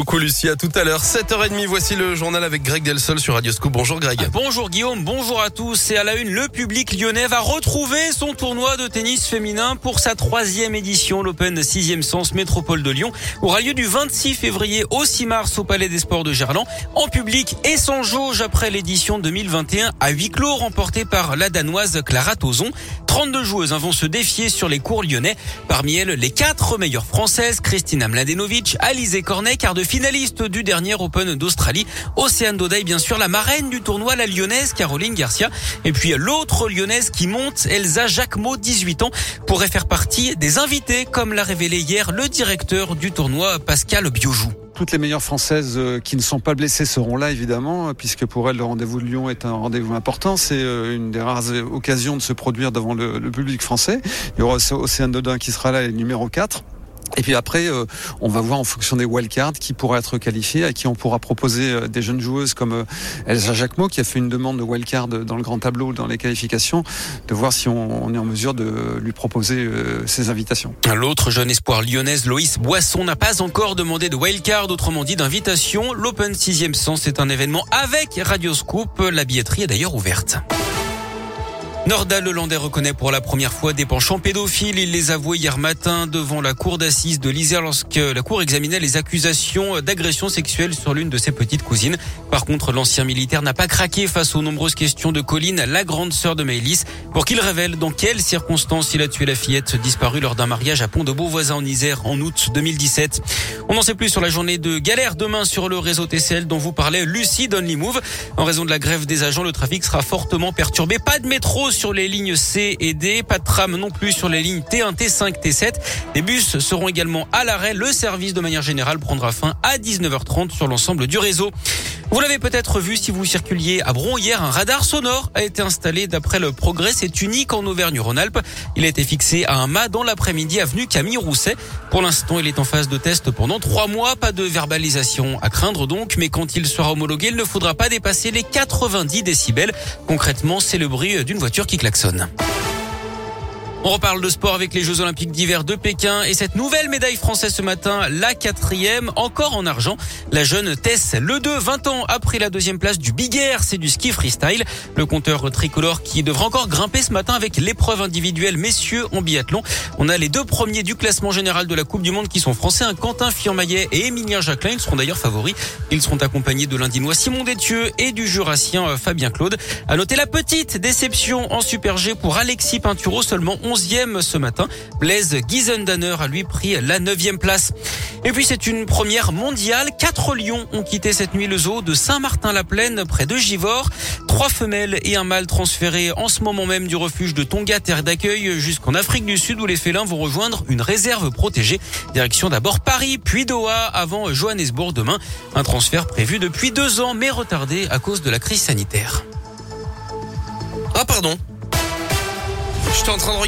beaucoup Lucie. À tout à l'heure, 7h30. Voici le journal avec Greg Delsol sur Radio Scoop. Bonjour Greg. Bonjour Guillaume, bonjour à tous. Et à la une, le public lyonnais va retrouver son tournoi de tennis féminin pour sa troisième édition. L'Open 6e sens métropole de Lyon aura lieu du 26 février au 6 mars au Palais des Sports de Gerland. En public et sans jauge après l'édition 2021 à huis clos remportée par la Danoise Clara Tozon. 32 joueuses vont se défier sur les cours lyonnais. Parmi elles, les quatre meilleures françaises, Christina Mladenovic, Alizé Cornet, quart de finaliste du dernier Open d'Australie. Océane Dodaï, bien sûr, la marraine du tournoi, la lyonnaise Caroline Garcia. Et puis l'autre lyonnaise qui monte, Elsa Jacquemot, 18 ans, pourrait faire partie des invités, comme l'a révélé hier le directeur du tournoi, Pascal Biojou. Toutes les meilleures françaises euh, qui ne sont pas blessées seront là évidemment, puisque pour elles le rendez-vous de Lyon est un rendez-vous important. C'est euh, une des rares occasions de se produire devant le, public français. Il y aura Océane Dodin qui sera là, numéro 4. Et puis après, euh, on va voir en fonction des wildcards qui pourra être qualifié, à qui on pourra proposer euh, des jeunes joueuses comme euh, Elsa Jacquemot, qui a fait une demande de wildcard dans le grand tableau, dans les qualifications, de voir si on, est en mesure de lui proposer ces invitations. L'autre jeune espoir lyonnaise, Loïs Boisson, n'a pas encore demandé de wildcard, autrement dit d'invitation. L'Open 6e sens est un événement avec Radio Scoop. La billetterie est d'ailleurs ouverte. Nordal Lelandais reconnaît pour la première fois des penchants pédophiles. Il les avouait hier matin devant la cour d'assises de l'Isère lorsque la cour examinait les accusations d'agression sexuelle sur l'une de ses petites cousines. Par contre, l'ancien militaire n'a pas craqué face aux nombreuses questions de Colline, la grande sœur de Maëlys, pour qu'il révèle dans quelles circonstances il a tué la fillette disparue lors d'un mariage à Pont de Beauvoisin en Isère en août 2017. On n'en sait plus sur la journée de galère demain sur le réseau TCL dont vous parlait Lucie Donly Move. En raison de la grève des agents, le trafic sera fortement perturbé. Pas de métro sur les lignes C et D, pas de tram non plus sur les lignes T1, T5, T7. Les bus seront également à l'arrêt. Le service de manière générale prendra fin à 19h30 sur l'ensemble du réseau. Vous l'avez peut-être vu si vous circuliez à Bron hier, un radar sonore a été installé d'après le progrès. C'est unique en Auvergne-Rhône-Alpes. Il a été fixé à un mât dans l'après-midi avenue Camille Rousset. Pour l'instant, il est en phase de test pendant trois mois. Pas de verbalisation à craindre donc, mais quand il sera homologué, il ne faudra pas dépasser les 90 décibels. Concrètement, c'est le bruit d'une voiture qui klaxonne. On reparle de sport avec les Jeux Olympiques d'hiver de Pékin et cette nouvelle médaille française ce matin, la quatrième, encore en argent. La jeune Tess Le 2, 20 ans après la deuxième place du Big Air, c'est du ski freestyle. Le compteur tricolore qui devra encore grimper ce matin avec l'épreuve individuelle messieurs en biathlon. On a les deux premiers du classement général de la Coupe du Monde qui sont français, un Quentin Firmaillet et Emilien Jacquelin. Ils seront d'ailleurs favoris. Ils seront accompagnés de l'Indinois Simon Détieux et du Jurassien euh, Fabien Claude. À noter la petite déception en Super G pour Alexis Pinturo, seulement 11e ce matin. Blaise Giesendanner a lui pris la 9e place. Et puis c'est une première mondiale. Quatre lions ont quitté cette nuit le zoo de Saint-Martin-la-Plaine près de Givors. Trois femelles et un mâle transférés en ce moment même du refuge de Tonga, terre d'accueil, jusqu'en Afrique du Sud où les félins vont rejoindre une réserve protégée. Direction d'abord Paris, puis Doha, avant Johannesburg demain. Un transfert prévu depuis deux ans mais retardé à cause de la crise sanitaire. Ah pardon. J'étais en train de